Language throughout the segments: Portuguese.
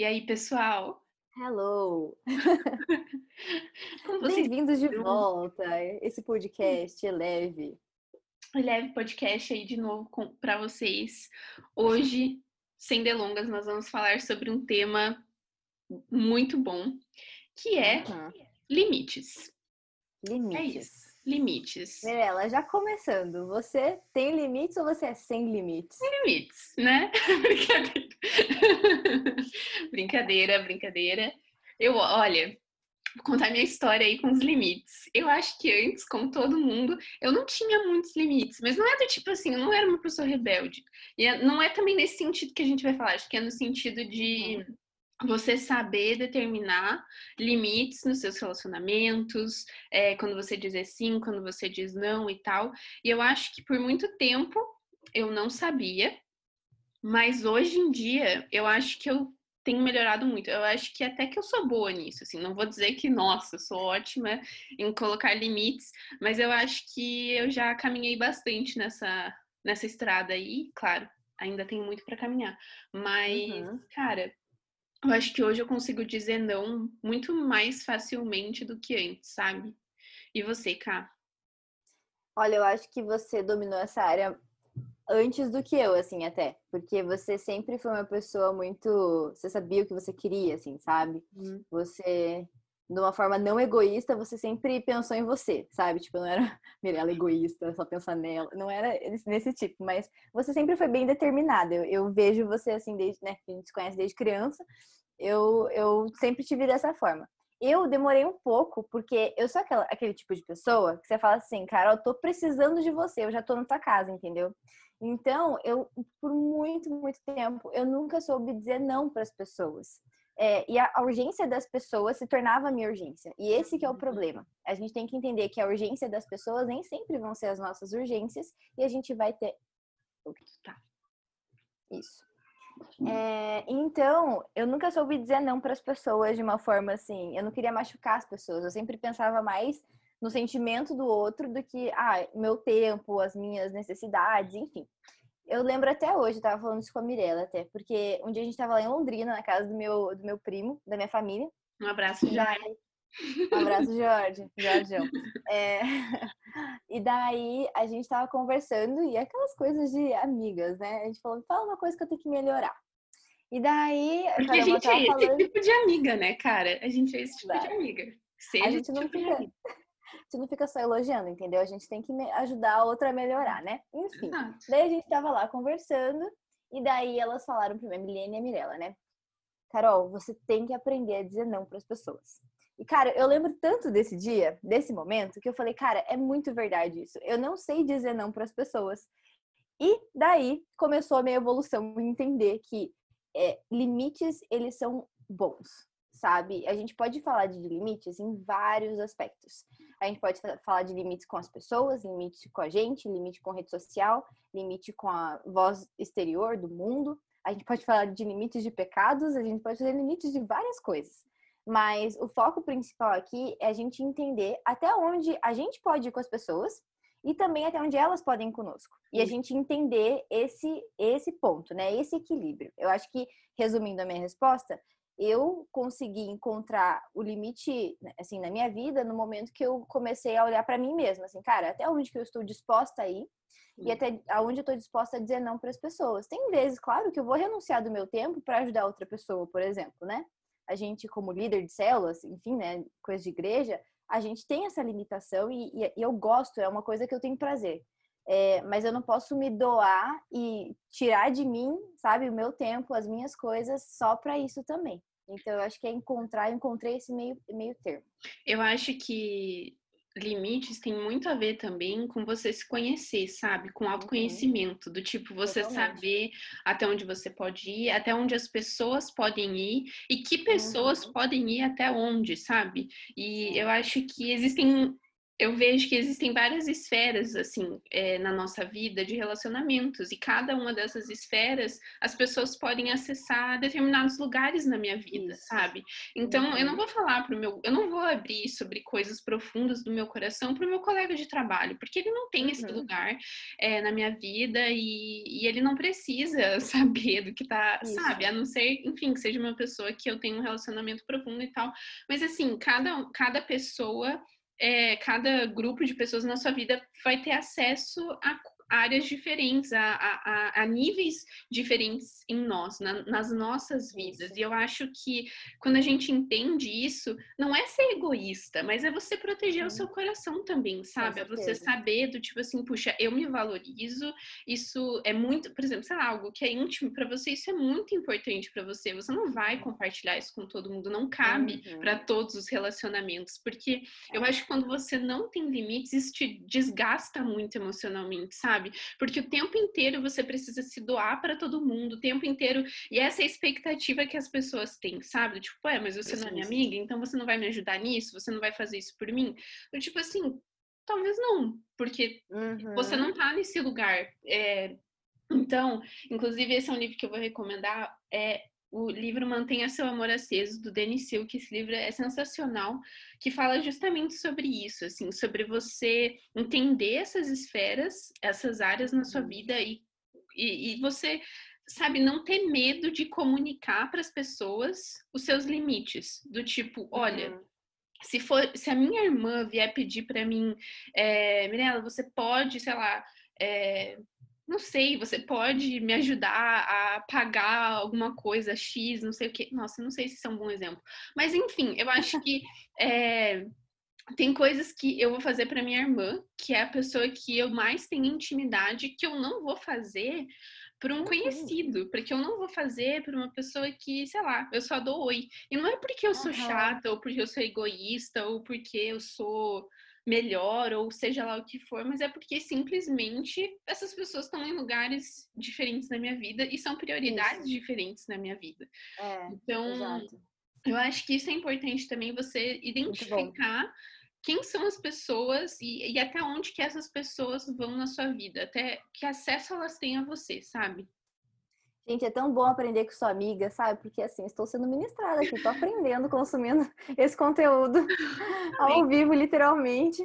E aí, pessoal? Hello! Bem-vindos de volta. Esse podcast é leve. Leve podcast aí de novo para vocês. Hoje, sem delongas, nós vamos falar sobre um tema muito bom, que é Uhum. limites. É Limites. isso, limites. Mirella, já começando, você tem limites ou você é sem limites? Limites, né? brincadeira. brincadeira, brincadeira. Eu, olha, vou contar minha história aí com os limites. Eu acho que antes, como todo mundo, eu não tinha muitos limites, mas não é do tipo assim, eu não era uma pessoa rebelde. E é- não é também nesse sentido que a gente vai falar, acho que é no sentido de você saber determinar limites nos seus relacionamentos, é, quando você dizer sim, quando você diz não e tal. E eu acho que por muito tempo eu não sabia, mas hoje em dia eu acho que eu tenho melhorado muito. Eu acho que até que eu sou boa nisso, assim, não vou dizer que, nossa, eu sou ótima em colocar limites, mas eu acho que eu já caminhei bastante nessa, nessa estrada aí, claro, ainda tenho muito para caminhar, mas, Uhum. cara, eu acho que hoje eu consigo dizer não muito mais facilmente do que antes, sabe? E você, Ká? Olha, eu acho que você dominou essa área antes do que eu, assim, até. Porque você sempre foi uma pessoa muito. Você sabia o que você queria, assim, sabe? Você, de uma forma não egoísta, você sempre pensou em você, sabe? Tipo, não era Mirella egoísta, só pensar nela. Não era esse- nesse tipo, mas você sempre foi bem determinada. Eu, eu vejo você assim, desde, né? que A gente se conhece desde criança. Eu, eu sempre te vi dessa forma. Eu demorei um pouco, porque eu sou aquela, aquele tipo de pessoa que você fala assim, cara, eu tô precisando de você, eu já tô na tua casa, entendeu? Então, eu, por muito, muito tempo, eu nunca soube dizer não para as pessoas. É, e a, urgência das pessoas se tornava a minha urgência. E esse que é o problema. A gente tem que entender que a urgência das pessoas nem sempre vão ser as nossas urgências e a gente vai ter. Tá. Isso. É, então, eu nunca soube dizer não para as pessoas de uma forma assim. Eu não queria machucar as pessoas. Eu sempre pensava mais no sentimento do outro do que, ah, meu tempo, as minhas necessidades, enfim. Eu lembro até hoje, eu tava falando isso com a Mirella até, porque um dia a gente tava lá em Londrina, na casa do meu, do meu primo, da minha família. Um abraço, E daí... Um abraço, Jorge. Jorgeão. É... E daí a gente tava conversando e aquelas coisas de amigas, né? A gente falou, fala uma coisa que eu tenho que melhorar. E daí, Porque a gente é tava esse falando, tipo de amiga, né, cara? A gente é esse tipo de Exato. amiga. Seja a gente não tipo de fica, gente não fica só elogiando, entendeu? A gente tem que ajudar a outra a melhorar, né? Enfim. Exato. Daí a gente tava lá conversando, e daí elas falaram pra mim, a Milene e a Mirella, né? Carol, você tem que aprender a dizer não pras pessoas. E, cara, eu lembro tanto desse dia, desse momento, que eu falei, cara, é muito verdade isso. Eu não sei dizer não pras pessoas. E daí começou a minha evolução em entender que é, limites, eles são bons, sabe? A gente pode falar de limites em vários aspectos. A gente pode fa- falar de limites com as pessoas, limite com a gente, limite com rede social, limite com a voz exterior do mundo. A gente pode falar de limites de pecados, a gente pode fazer limites de várias coisas. Mas o foco principal aqui é a gente entender até onde a gente pode ir com as pessoas e também até onde elas podem ir conosco. E a gente entender esse esse ponto, né? Esse equilíbrio. Eu acho que resumindo a minha resposta, eu consegui encontrar o limite né, assim na minha vida no momento que eu comecei a olhar para mim mesma, assim, cara, até onde que eu estou disposta a ir e Sim. até aonde eu estou disposta a dizer não para as pessoas. Tem vezes, claro, que eu vou renunciar do meu tempo para ajudar outra pessoa, por exemplo, né? A gente como líder de células, enfim, né, coisa de igreja, a gente tem essa limitação e, e- e eu gosto, é uma coisa que eu tenho prazer. É, mas eu não posso me doar e tirar de mim, sabe, o meu tempo, as minhas coisas só para isso também. Então eu acho que é encontrar, eu encontrei esse meio, meio termo. Eu acho que limites tem muito a ver também com você se conhecer, sabe? Com autoconhecimento, do tipo você Totalmente. saber até onde você pode ir, até onde as pessoas podem ir e que pessoas Uhum. podem ir até onde, sabe? E Sim. eu acho que existem eu vejo que existem várias esferas, assim, é, na nossa vida de relacionamentos, e cada uma dessas esferas as pessoas podem acessar determinados lugares na minha vida, sabe? Então, uhum. eu não uhum. vou falar pro meu. Eu não vou abrir sobre coisas profundas do meu coração pro meu colega de trabalho, porque ele não tem uhum. esse lugar é, na minha vida e, e, ele não precisa saber do que tá, Isso. sabe? A não ser, enfim, que seja uma pessoa que eu tenho um relacionamento profundo e tal. Mas, assim, cada, cada pessoa é, cada grupo de pessoas na sua vida vai ter acesso a áreas diferentes, a, a, a níveis diferentes em nós, na, nas nossas vidas. E eu acho que quando a gente entende isso, não é ser egoísta, mas é você proteger Sim. o seu coração também, sabe? É você saber do tipo assim, puxa, eu me valorizo, isso é muito, por exemplo, sei lá, algo que é íntimo para você, isso é muito importante para você. Você não vai compartilhar isso com todo mundo, não cabe uhum. para todos os relacionamentos, porque eu é. acho que quando você não tem limites, isso te desgasta muito emocionalmente, sabe? Sabe? Porque o tempo inteiro você precisa se doar para todo mundo, o tempo inteiro. E essa é a expectativa que as pessoas têm, sabe? Tipo, é, mas você não é minha amiga, então você não vai me ajudar nisso, você não vai fazer isso por mim. Eu, tipo assim, talvez não, porque uhum. você não tá nesse lugar. É... Então, inclusive, esse é um livro que eu vou recomendar. É o livro Mantenha Seu Amor Aceso, do Denis Silk. Esse livro é sensacional, que fala justamente sobre isso, assim, sobre você entender essas esferas, essas áreas na sua vida e, e, e você, sabe, não ter medo de comunicar para as pessoas os seus limites, do tipo, olha. Uhum. Se, for, se a minha irmã vier pedir para mim, é, Mirella, você pode, sei lá, é, não sei, você pode me ajudar a pagar alguma coisa X, não sei o que. Nossa, não sei se isso é um bom exemplo. Mas enfim, eu acho que é, tem coisas que eu vou fazer para minha irmã, que é a pessoa que eu mais tenho intimidade, que eu não vou fazer para um conhecido, porque eu não vou fazer para uma pessoa que, sei lá, eu só dou oi. E não é porque eu sou chata, ou porque eu sou egoísta, ou porque eu sou melhor ou seja lá o que for, mas é porque simplesmente essas pessoas estão em lugares diferentes na minha vida e são prioridades isso. diferentes na minha vida. É, então, exato. eu acho que isso é importante também você identificar quem são as pessoas e, e, até onde que essas pessoas vão na sua vida, até que acesso elas têm a você, sabe? Gente, é tão bom aprender com sua amiga, sabe? Porque assim, estou sendo ministrada aqui, estou aprendendo, consumindo esse conteúdo ao vivo, literalmente.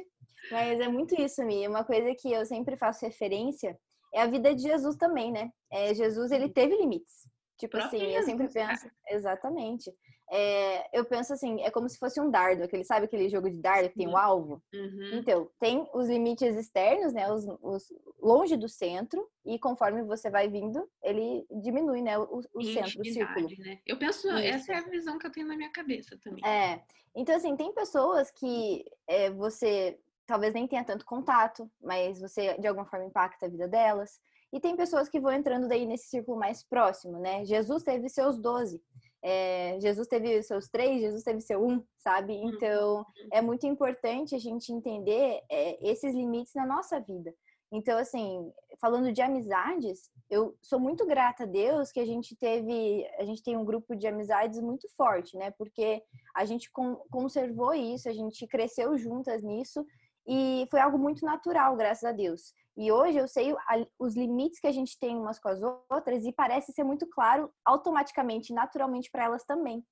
Mas é muito isso, Mi. Uma coisa que eu sempre faço referência é a vida de Jesus também, né? É, Jesus, ele teve limites. Tipo assim, eu sempre penso. Exatamente. É, eu penso assim, é como se fosse um dardo, aquele, sabe aquele jogo de dardo que tem um alvo? Uhum. Então, tem os limites externos, né? Os, os, longe do centro, e conforme você vai vindo, ele diminui, né? O, o centro, o círculo. Né? Eu penso, Isso. essa é a visão que eu tenho na minha cabeça também. É. Então, assim, tem pessoas que é, você talvez nem tenha tanto contato, mas você de alguma forma impacta a vida delas. E tem pessoas que vão entrando daí nesse círculo mais próximo, né? Jesus teve seus doze. É, Jesus teve seus três, Jesus teve seu um, sabe? Uhum. Então, é muito importante a gente entender é, esses limites na nossa vida. Então, assim, falando de amizades, eu sou muito grata a Deus que a gente teve, a gente tem um grupo de amizades muito forte, né? Porque a gente conservou isso, a gente cresceu juntas nisso e foi algo muito natural, graças a Deus. E hoje eu sei os limites que a gente tem umas com as outras e parece ser muito claro automaticamente, naturalmente para elas também.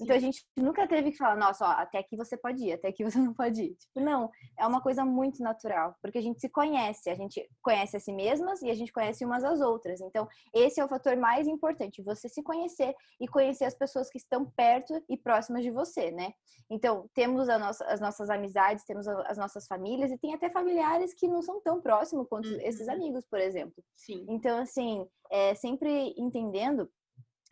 Então a gente nunca teve que falar, nossa, ó, até aqui você pode ir, até aqui você não pode ir. Tipo, não, é uma coisa muito natural, porque a gente se conhece, a gente conhece a si mesmas e a gente conhece umas às outras. Então, esse é o fator mais importante, você se conhecer e conhecer as pessoas que estão perto e próximas de você, né? Então, temos nossa, as nossas amizades, temos as nossas famílias e tem até familiares que não são tão próximos quanto uhum. esses amigos, por exemplo. Sim. Então, assim, é, sempre entendendo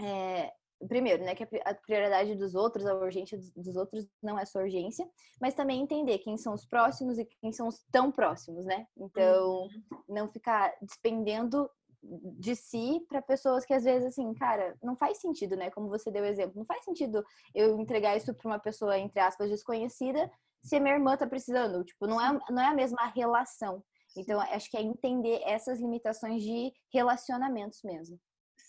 é, primeiro, né, que a prioridade dos outros, a urgência dos outros não é sua urgência, mas também entender quem são os próximos e quem são os tão próximos, né? Então, uhum. não ficar despendendo de si para pessoas que às vezes assim, cara, não faz sentido, né? Como você deu exemplo, não faz sentido eu entregar isso para uma pessoa entre aspas desconhecida se a minha irmã tá precisando, tipo, não é não é a mesma relação. Então, acho que é entender essas limitações de relacionamentos mesmo.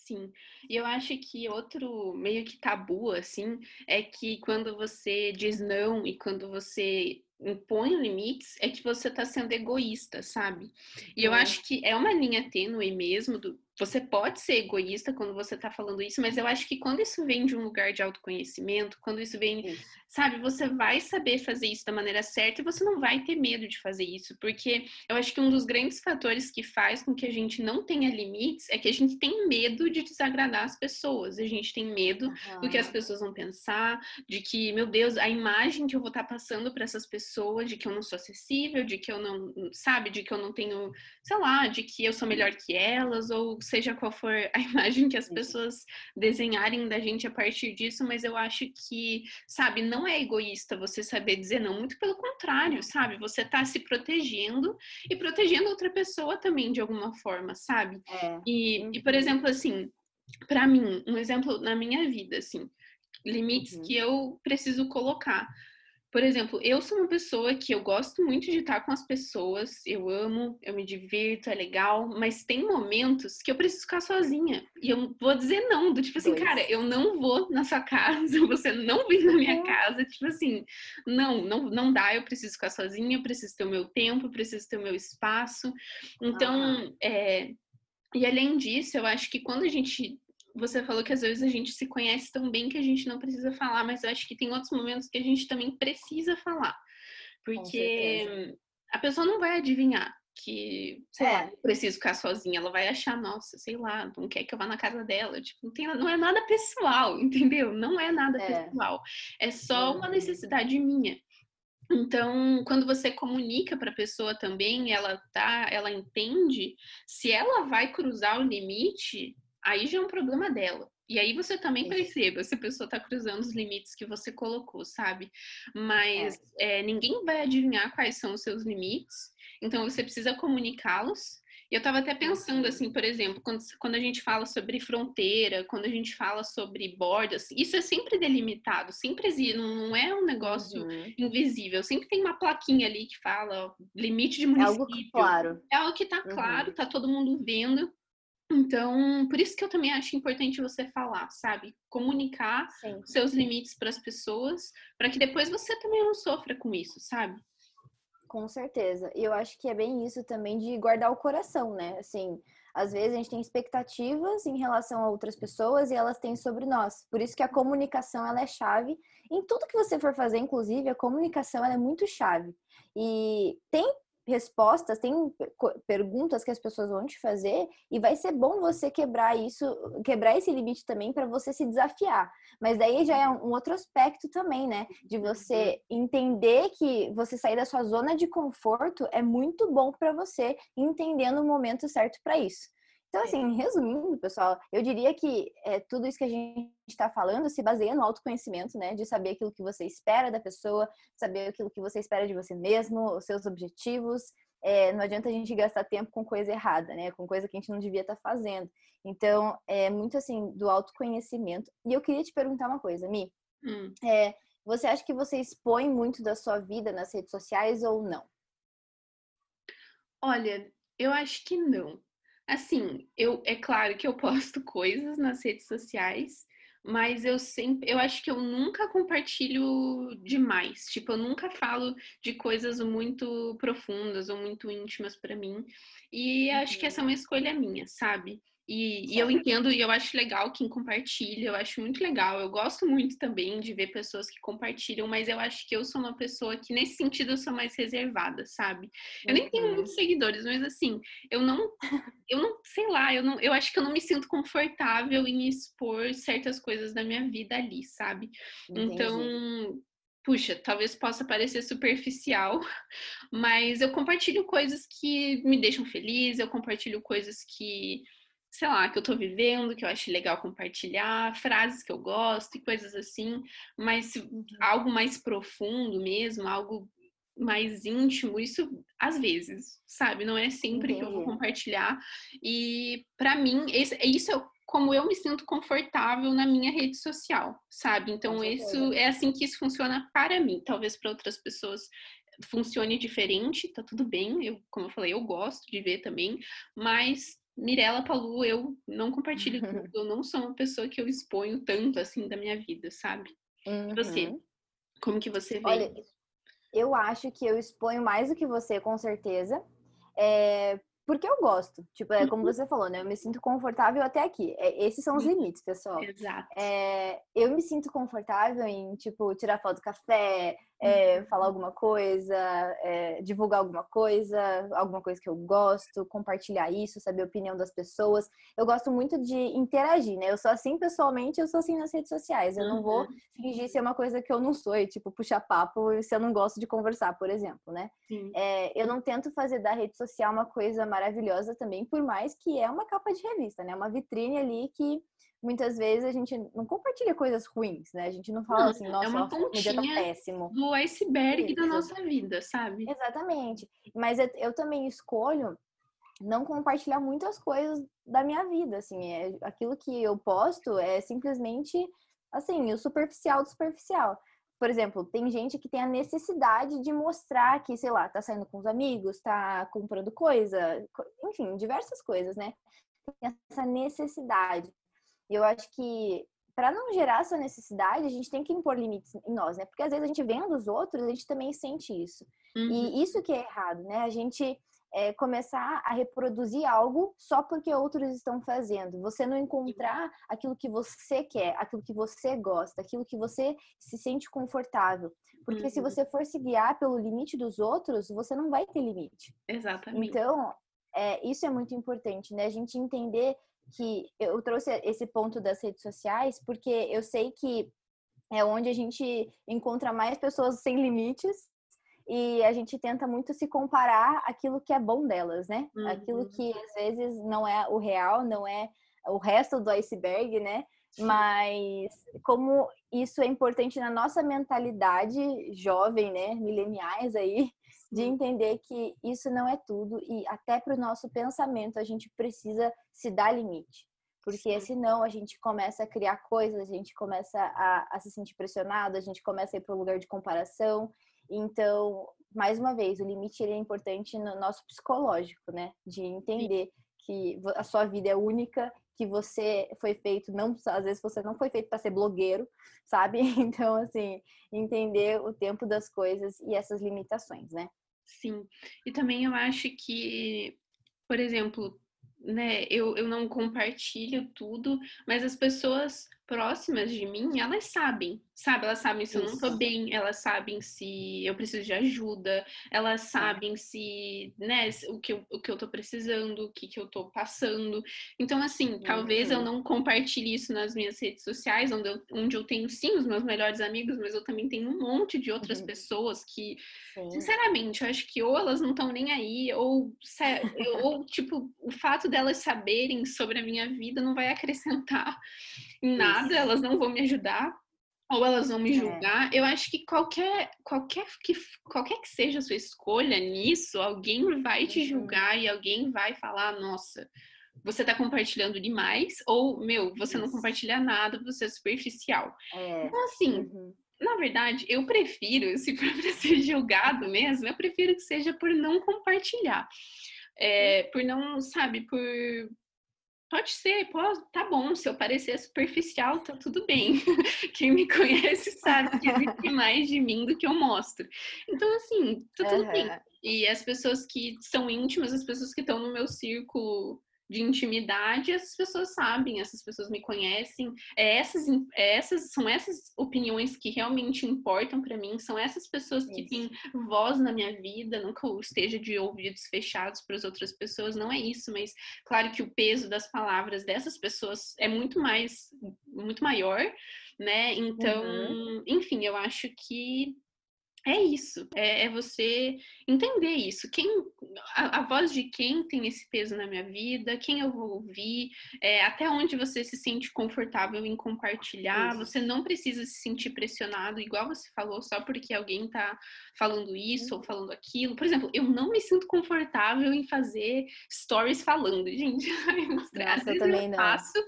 Sim. E eu acho que outro meio que tabu, assim, é que quando você diz não e quando você impõe limites é que você está sendo egoísta, sabe? E eu acho que é uma linha tênue mesmo do, você pode ser egoísta quando você está falando isso, mas eu acho que quando isso vem de um lugar de autoconhecimento, quando isso vem, isso. sabe, você vai saber fazer isso da maneira certa e você não vai ter medo de fazer isso, porque eu acho que um dos grandes fatores que faz com que a gente não tenha limites é que a gente tem medo de desagradar as pessoas, a gente tem medo uhum. do que as pessoas vão pensar, de que, meu Deus, a imagem que eu vou estar tá passando para essas pessoas, de que eu não sou acessível, de que eu não, sabe, de que eu não tenho, sei lá, de que eu sou melhor que elas ou seja qual for a imagem que as pessoas desenharem da gente a partir disso, mas eu acho que, sabe, não é egoísta você saber dizer não, muito pelo contrário, sabe? Você tá se protegendo e protegendo outra pessoa também de alguma forma, sabe? É. E, e, por uhum. exemplo, assim, para mim, um exemplo na minha vida, assim, limites uhum. que eu preciso colocar. Por exemplo, eu sou uma pessoa que eu gosto muito de estar com as pessoas, eu amo, eu me divirto, é legal, mas tem momentos que eu preciso ficar sozinha. E eu vou dizer não, do tipo assim, Dois. cara, eu não vou na sua casa, você não vem na minha casa, tipo assim, não, não, não dá, eu preciso ficar sozinha, eu preciso ter o meu tempo, eu preciso ter o meu espaço. Então, é, e além disso, eu acho que quando a gente você falou que às vezes a gente se conhece tão bem que a gente não precisa falar, mas eu acho que tem outros momentos que a gente também precisa falar. Porque a pessoa não vai adivinhar que, sei é. lá, preciso ficar sozinha, ela vai achar, nossa, sei lá, não quer que eu vá na casa dela. Tipo, não, tem, não é nada pessoal, entendeu? Não é nada é. pessoal. É só uma necessidade minha. Então, quando você comunica para a pessoa também, ela tá, ela entende, se ela vai cruzar o limite, aí já é um problema dela. E aí você também perceba se a pessoa está cruzando os limites que você colocou, sabe? Mas é. É, ninguém vai adivinhar quais são os seus limites, então você precisa comunicá-los. E eu estava até pensando, assim, por exemplo, quando, quando a gente fala sobre fronteira, quando a gente fala sobre bordas, isso é sempre delimitado, sempre existe, não é um negócio uhum. invisível, sempre tem uma plaquinha ali que fala ó, limite de município. É algo claro. É algo que está uhum. claro, está todo mundo vendo. Então, por isso que eu também acho importante você falar, sabe? Comunicar Sim. seus limites para as pessoas, para que depois você também não sofra com isso, sabe? Com certeza. E eu acho que é bem isso também de guardar o coração, né? Assim, às vezes a gente tem expectativas em relação a outras pessoas e elas têm sobre nós. Por isso que a comunicação ela é chave em tudo que você for fazer, inclusive a comunicação ela é muito chave. E tem respostas, tem perguntas que as pessoas vão te fazer e vai ser bom você quebrar isso, quebrar esse limite também para você se desafiar. Mas daí já é um outro aspecto também, né? De você uhum. entender que você sair da sua zona de conforto é muito bom para você, entendendo o momento certo para isso. Então, é. assim, resumindo, pessoal, eu diria que é, tudo isso que a gente está falando se baseia no autoconhecimento, né? De saber aquilo que você espera da pessoa, saber aquilo que você espera de você mesmo, os seus objetivos. É, não adianta a gente gastar tempo com coisa errada, né? Com coisa que a gente não devia estar tá fazendo. Então, é muito assim do autoconhecimento. E eu queria te perguntar uma coisa, Mi. Hum. É, você acha que você expõe muito da sua vida nas redes sociais ou não? Olha, eu acho que não. Assim, eu é claro que eu posto coisas nas redes sociais, mas eu sempre, eu acho que eu nunca compartilho demais. Tipo, eu nunca falo de coisas muito profundas ou muito íntimas para mim. E uhum. acho que essa é uma escolha minha, sabe? E, e, eu entendo e eu acho legal quem compartilha, eu acho muito legal. Eu gosto muito também de ver pessoas que compartilham, mas eu acho que eu sou uma pessoa que, nesse sentido, eu sou mais reservada, sabe? Eu nem tenho muitos uhum. seguidores, mas assim, eu não, eu não, sei lá, eu não, eu acho que eu não me sinto confortável em expor certas coisas da minha vida ali, sabe? Entendi. Então, puxa, talvez possa parecer superficial, mas eu compartilho coisas que me deixam feliz, eu compartilho coisas que sei lá, que eu tô vivendo, que eu acho legal compartilhar, frases que eu gosto e coisas assim, mas uhum. algo mais profundo mesmo, algo mais íntimo, isso às vezes, sabe? Não é sempre que eu vou compartilhar. E para mim, esse, isso é como eu me sinto confortável na minha rede social, sabe? Então, isso é assim que isso funciona para mim. Talvez para outras pessoas funcione diferente, tá tudo bem. Eu, como eu falei, eu gosto de ver também, mas Mirella Palu, eu não compartilho tudo, eu não sou uma pessoa que eu exponho tanto assim da minha vida, sabe? Uhum. Você? Como que você vê? Olha, Eu acho que eu exponho mais do que você, com certeza. É, porque eu gosto. Tipo, é como uhum. você falou, né? Eu me sinto confortável até aqui. É, esses são os uhum. limites, pessoal. Exato. É, eu me sinto confortável em, tipo, tirar foto do café, é, falar alguma coisa, é, divulgar alguma coisa, alguma coisa que eu gosto, compartilhar isso, saber a opinião das pessoas. Eu gosto muito de interagir, né? Eu sou assim pessoalmente, eu sou assim nas redes sociais. Eu uhum. não vou uhum. fingir ser uma coisa que eu não sou, e, tipo, puxar papo se eu não gosto de conversar, por exemplo, né? É, eu não tento fazer da rede social uma coisa maravilhosa também, por mais que é uma capa de revista, né? Uma vitrine ali que muitas vezes a gente não compartilha coisas ruins, né? A gente não fala não, assim, nossa, é uma nossa, pontinha tá péssimo. do iceberg Isso. da nossa vida, sabe? Exatamente. Mas eu, eu, também escolho não compartilhar muitas coisas da minha vida, assim, é, aquilo que eu posto é simplesmente assim, o superficial do superficial. Por exemplo, tem gente que tem a necessidade de mostrar que, sei lá, tá saindo com os amigos, tá comprando coisa, enfim, diversas coisas, né? Tem essa necessidade. E eu acho que para não gerar essa necessidade, a gente tem que impor limites em nós, né? Porque às vezes a gente vendo os outros, a gente também sente isso. Uhum. E isso que é errado, né? A gente é, começar a reproduzir algo só porque outros estão fazendo. Você não encontrar aquilo que você quer, aquilo que você gosta, aquilo que você se sente confortável. Porque uhum. se você for se guiar pelo limite dos outros, você não vai ter limite. Exatamente. Então, é, isso é muito importante, né? A gente entender que eu trouxe esse ponto das redes sociais porque eu sei que é onde a gente encontra mais pessoas sem limites e a gente tenta muito se comparar aquilo que é bom delas, né? Uhum. Aquilo que às vezes não é o real, não é o resto do iceberg, né? Mas como isso é importante na nossa mentalidade jovem, né, mileniais aí, de entender que isso não é tudo e até para o nosso pensamento a gente precisa se dar limite. Porque Sim. senão a gente começa a criar coisas, a gente começa a, a se sentir pressionado, a gente começa a ir para o lugar de comparação. Então, mais uma vez, o limite é importante no nosso psicológico, né? De entender Sim. que a sua vida é única, que você foi feito, não às vezes você não foi feito para ser blogueiro, sabe? Então, assim, entender o tempo das coisas e essas limitações, né? Sim. E também eu acho que, por exemplo, né, eu, eu não compartilho tudo, mas as pessoas próximas de mim, elas sabem, sabe? Elas sabem se eu não tô bem, elas sabem se eu preciso de ajuda, elas sabem se, né, o que eu, o que eu tô precisando, o que, que eu tô passando. Então, assim, talvez eu uhum. não compartilhe isso nas minhas redes sociais, onde eu, onde eu tenho, sim, os meus melhores amigos, mas eu também tenho um monte de outras uhum. pessoas que, sim. sinceramente, eu acho que ou elas não estão nem aí, ou, ou, tipo, o fato delas saberem sobre a minha vida não vai acrescentar em nada, elas não vão me ajudar ou elas vão me é. julgar. É. Eu acho que qualquer, qualquer, que, qualquer que seja a sua escolha nisso, alguém vai te uhum. julgar e alguém vai falar, nossa, você tá compartilhando demais, ou, meu, você Isso. não compartilha nada, você é superficial. É. Então, assim, uhum. na verdade, eu prefiro, se for pra ser julgado mesmo, eu prefiro que seja por não compartilhar. É, por não, sabe, por, Pode ser, pode, tá bom, se eu parecer superficial, tá tudo bem. Quem me conhece sabe que existe mais de mim do que eu mostro. Então, assim, tá tudo uhum. bem. E as pessoas que são íntimas, as pessoas que estão no meu círculo de intimidade, essas pessoas sabem, essas pessoas me conhecem. É essas, é essas são essas opiniões que realmente importam para mim, são essas pessoas que têm voz na minha vida, nunca esteja de ouvidos fechados para as outras pessoas, não é isso, mas claro que o peso das palavras dessas pessoas é muito mais muito maior, né? Então, uhum. enfim, eu acho que é isso, é, é, você entender isso. Quem, a, a, voz de quem tem esse peso na minha vida, quem eu vou ouvir, é, até onde você se sente confortável em compartilhar. Isso. Você não precisa se sentir pressionado, igual você falou, só porque alguém tá falando isso uhum. ou falando aquilo. Por exemplo, eu não me sinto confortável em fazer stories falando, gente. Nossa, eu também não. Faço,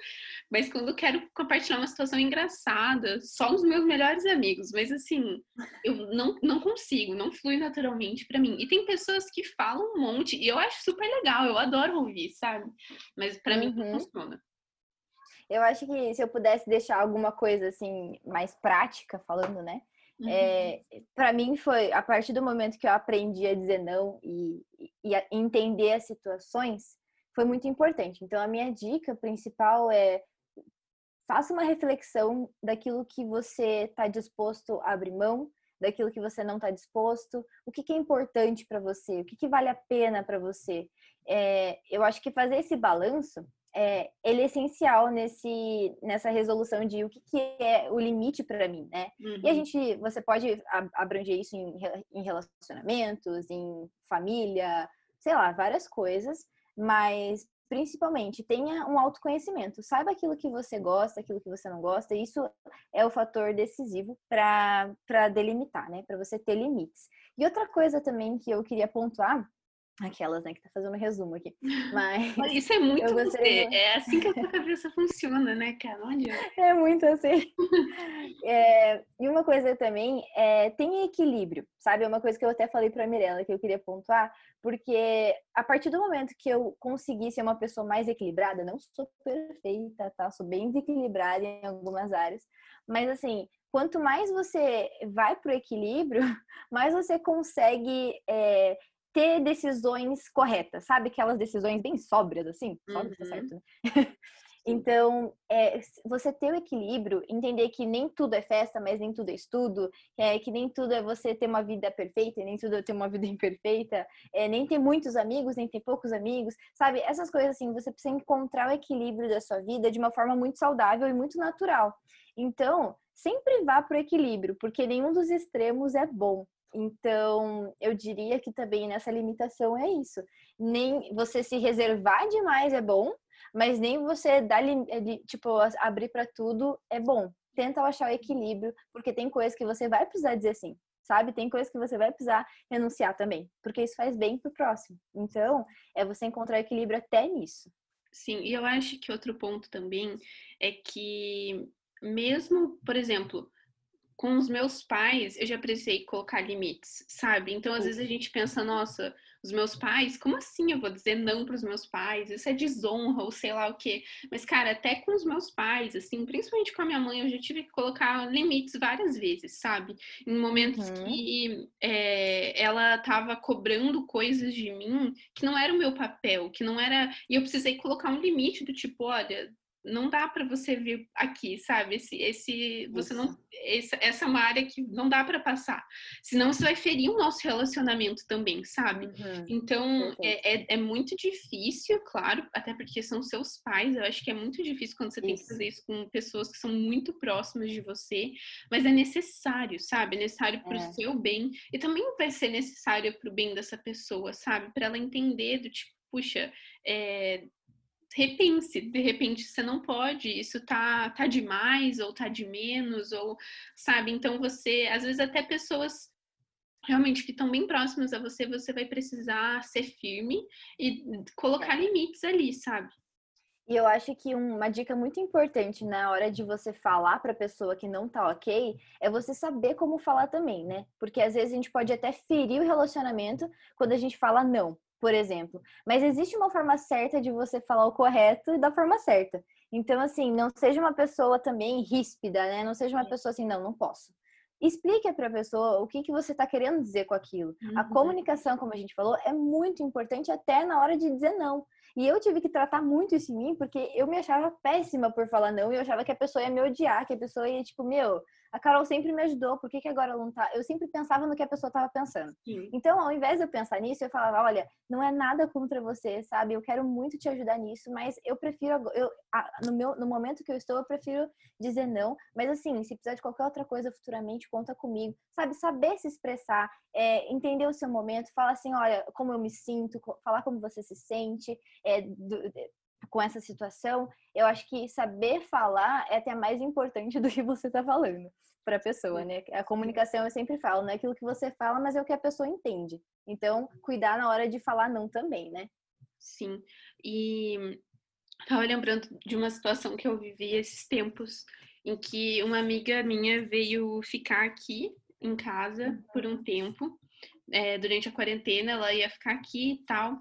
mas quando eu quero compartilhar uma situação engraçada, só os meus melhores amigos. Mas assim, eu não não consigo, não flui naturalmente para mim. E tem pessoas que falam um monte e eu acho super legal, eu adoro ouvir, sabe? Mas para uhum. mim não uhum. funciona. Eu acho que se eu pudesse deixar alguma coisa assim mais prática falando, né? Uhum. É, para mim foi a partir do momento que eu aprendi a dizer não e, e a entender as situações foi muito importante. Então a minha dica principal é faça uma reflexão daquilo que você está disposto a abrir mão, daquilo que você não está disposto, o que, que é importante para você, o que, que vale a pena para você. É, eu acho que fazer esse balanço é, ele é essencial nesse, nessa resolução de o que, que é o limite para mim, né? Uhum. E a uhum. gente, você pode abranger isso em, em relacionamentos, em família, sei lá, várias coisas, mas principalmente tenha um autoconhecimento, saiba aquilo que você gosta, aquilo que você não gosta, isso é o fator decisivo para delimitar, né? Para você ter limites. E outra coisa também que eu queria pontuar Aquelas, né, que tá fazendo um resumo aqui. Mas. Isso é muito você. De... É assim que a tua cabeça funciona, né, cara? Adianta. É muito assim. É... E uma coisa também é tem equilíbrio, sabe? É uma coisa que eu até falei pra Mirella que eu queria pontuar, porque a partir do momento que eu consegui ser uma pessoa mais equilibrada, não sou perfeita, tá? Sou bem desequilibrada em algumas áreas, mas assim, quanto mais você vai pro equilíbrio, mais você consegue. É ter decisões corretas, sabe? Aquelas decisões bem sóbrias, assim. Sóbrias, tá uhum. tá certo, né? Então, é, você ter o equilíbrio, entender que nem tudo é festa, mas nem tudo é estudo, é, que nem tudo é você ter uma vida perfeita, nem tudo é ter uma vida imperfeita, é, nem ter muitos amigos, nem ter poucos amigos, sabe? Essas coisas assim, você precisa encontrar o equilíbrio da sua vida de uma forma muito saudável e muito natural. Então, sempre vá para o equilíbrio, porque nenhum dos extremos é bom. Então, eu diria que também nessa limitação é isso. Nem você se reservar demais é bom, mas nem você dar eh, tipo abrir para tudo é bom. Tenta achar o equilíbrio, porque tem coisas que você vai precisar dizer sim, sabe? Tem coisas que você vai precisar renunciar também, porque isso faz bem pro próximo. Então, é você encontrar equilíbrio até nisso. Sim, e eu acho que outro ponto também é que mesmo, por exemplo, com os meus pais, eu já precisei colocar limites, sabe? Então, às vezes a gente pensa, nossa, os meus pais, como assim eu vou dizer não para os meus pais? Isso é desonra ou sei lá o quê. Mas, cara, até com os meus pais, assim, principalmente com a minha mãe, eu já tive que colocar limites várias vezes, sabe? Em momentos uhum. que é, ela tava cobrando coisas de mim que não era o meu papel, que não era. E eu precisei colocar um limite do tipo, olha, não dá para você vir aqui, sabe? Esse, esse, você não, essa, essa é uma área que não dá para passar. Senão você vai ferir o nosso relacionamento também, sabe? Uhum. Então é, é, é, muito difícil, claro, até porque são seus pais. Eu acho que é muito difícil quando você isso. tem que fazer isso com pessoas que são muito próximas de você, mas é necessário, sabe? É necessário para o é. seu bem e também vai ser necessário para o bem dessa pessoa, sabe? Para ela entender do tipo puxa, é, repense, de repente você não pode, isso tá, tá demais ou tá de menos, ou sabe? Então você, às vezes até pessoas realmente que estão bem próximas a você, você vai precisar ser firme e colocar limites ali, sabe? E eu acho que uma dica muito importante na hora de você falar para a pessoa que não tá ok é você saber como falar também, né? Porque às vezes a gente pode até ferir o relacionamento quando a gente fala não por exemplo. Mas existe uma forma certa de você falar o correto e da forma certa. Então, assim, não seja uma pessoa também ríspida, né? Não seja uma pessoa assim, não, não posso. Explique para a pessoa o que, que você está querendo dizer com aquilo. Uhum. A comunicação, como a gente falou, é muito importante até na hora de dizer não. E eu tive que tratar muito isso em mim, porque eu me achava péssima por falar não, e eu achava que a pessoa ia me odiar, que a pessoa ia, tipo, meu, a Carol sempre me ajudou, por que, que agora ela não tá? Eu sempre pensava no que a pessoa estava pensando. Sim. Então, ao invés de eu pensar nisso, eu falava, olha, não é nada contra você, sabe? Eu quero muito te ajudar nisso, mas eu prefiro, eu, no, meu, no momento que eu estou, eu prefiro dizer não. Mas assim, se precisar de qualquer outra coisa futuramente, conta comigo. Sabe, saber se expressar, é, entender o seu momento, falar assim, olha, como eu me sinto, falar como você se sente, é, do, com essa situação, eu acho que saber falar é até mais importante do que você está falando para a pessoa, né? A comunicação eu sempre falo, não é aquilo que você fala, mas é o que a pessoa entende. Então, cuidar na hora de falar não também, né? Sim. E tava lembrando de uma situação que eu vivi esses tempos, em que uma amiga minha veio ficar aqui em casa uhum. por um tempo. É, durante a quarentena, ela ia ficar aqui e tal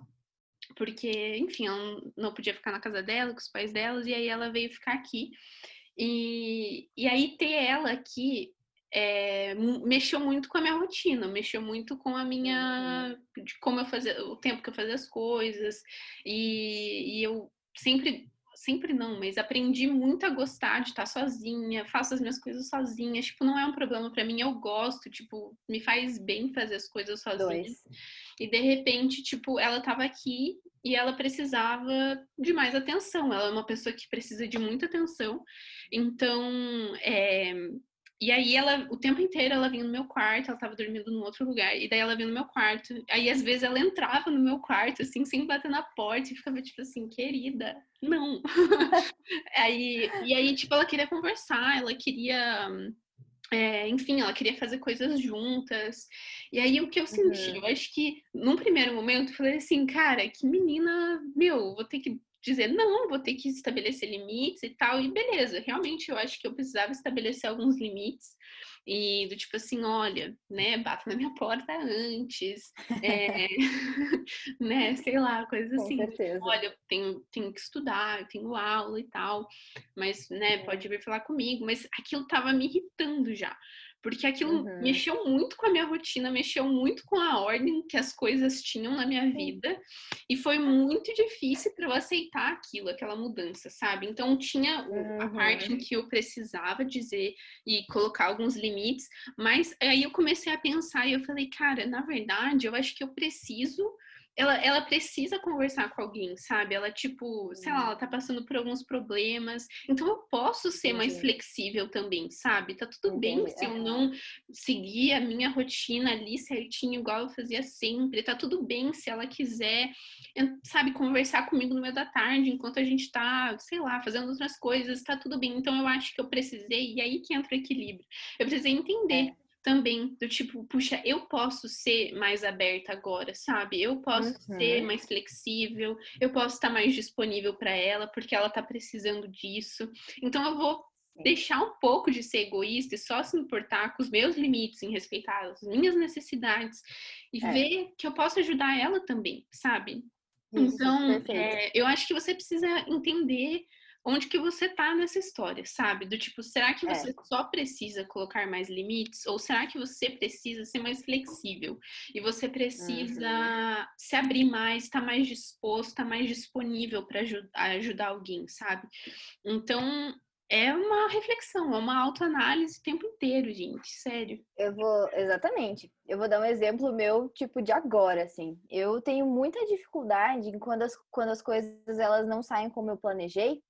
porque, enfim, ela não podia ficar na casa dela, com os pais delas, e aí ela veio ficar aqui. E, e aí ter ela aqui é, mexeu muito com a minha rotina, mexeu muito com a minha. Uhum. de como eu fazia, o tempo que eu fazia as coisas. E, e eu sempre sempre não, mas aprendi muito a gostar de estar sozinha, faço as minhas coisas sozinha, tipo, não é um problema para mim, eu gosto, tipo, me faz bem fazer as coisas sozinha. Dois. E de repente, tipo, ela tava aqui e ela precisava de mais atenção. Ela é uma pessoa que precisa de muita atenção. Então, é, e aí ela, o tempo inteiro ela vinha no meu quarto, ela tava dormindo num outro lugar, e daí ela vinha no meu quarto. Aí às vezes ela entrava no meu quarto, assim, sem bater na porta, e ficava tipo assim, querida, não. aí, e aí, tipo, ela queria conversar, ela queria. É, enfim, ela queria fazer coisas juntas. E aí o que eu senti, uhum. eu acho que num primeiro momento eu falei assim, cara, que menina, meu, vou ter que dizer, não, vou ter que estabelecer limites e tal, e beleza, realmente eu acho que eu precisava estabelecer alguns limites, e do tipo assim, olha, né, bata na minha porta antes, é, né, sei lá, coisas assim. Olha, eu tenho, tenho que estudar, eu tenho aula e tal, mas, né, é. pode vir falar comigo, mas aquilo tava me irritando já. Porque aquilo uhum. mexeu muito com a minha rotina, mexeu muito com a ordem que as coisas tinham na minha vida. E foi muito difícil para eu aceitar aquilo, aquela mudança, sabe? Então tinha uhum. a parte em que eu precisava dizer e colocar alguns limites, mas aí eu comecei a pensar e eu falei, cara, na verdade, eu acho que eu preciso ela, ela precisa conversar com alguém, sabe? Ela, tipo, sei lá, ela tá passando por alguns problemas. Então eu posso ser Entendi. mais flexível também, sabe? Tá tudo Entendi. bem se eu não seguir a minha rotina ali certinho, igual eu fazia sempre. Tá tudo bem se ela quiser, sabe, conversar comigo no meio da tarde, enquanto a gente tá, sei lá, fazendo outras coisas, tá tudo bem. Então eu acho que eu precisei, e aí que entra o equilíbrio. Eu precisei entender. É também do tipo, puxa, eu posso ser mais aberta agora, sabe? Eu posso uhum. ser mais flexível, eu posso estar mais disponível para ela porque ela tá precisando disso. Então eu vou deixar um pouco de ser egoísta e só se importar com os meus limites, em respeitar as minhas necessidades e é. ver que eu posso ajudar ela também, sabe? Isso, então, é, eu acho que você precisa entender onde que você tá nessa história, sabe? Do tipo, será que você é. só precisa colocar mais limites? Ou será que você precisa ser mais flexível? E você precisa uhum. se abrir mais, estar tá mais disposto, estar tá mais disponível para ajudar, ajudar alguém, sabe? Então, é uma reflexão, é uma autoanálise o tempo inteiro, gente, sério. Eu vou, exatamente. Eu vou dar um exemplo meu, tipo, de agora, assim. Eu tenho muita dificuldade em quando as, quando as coisas elas não saem como eu planejei,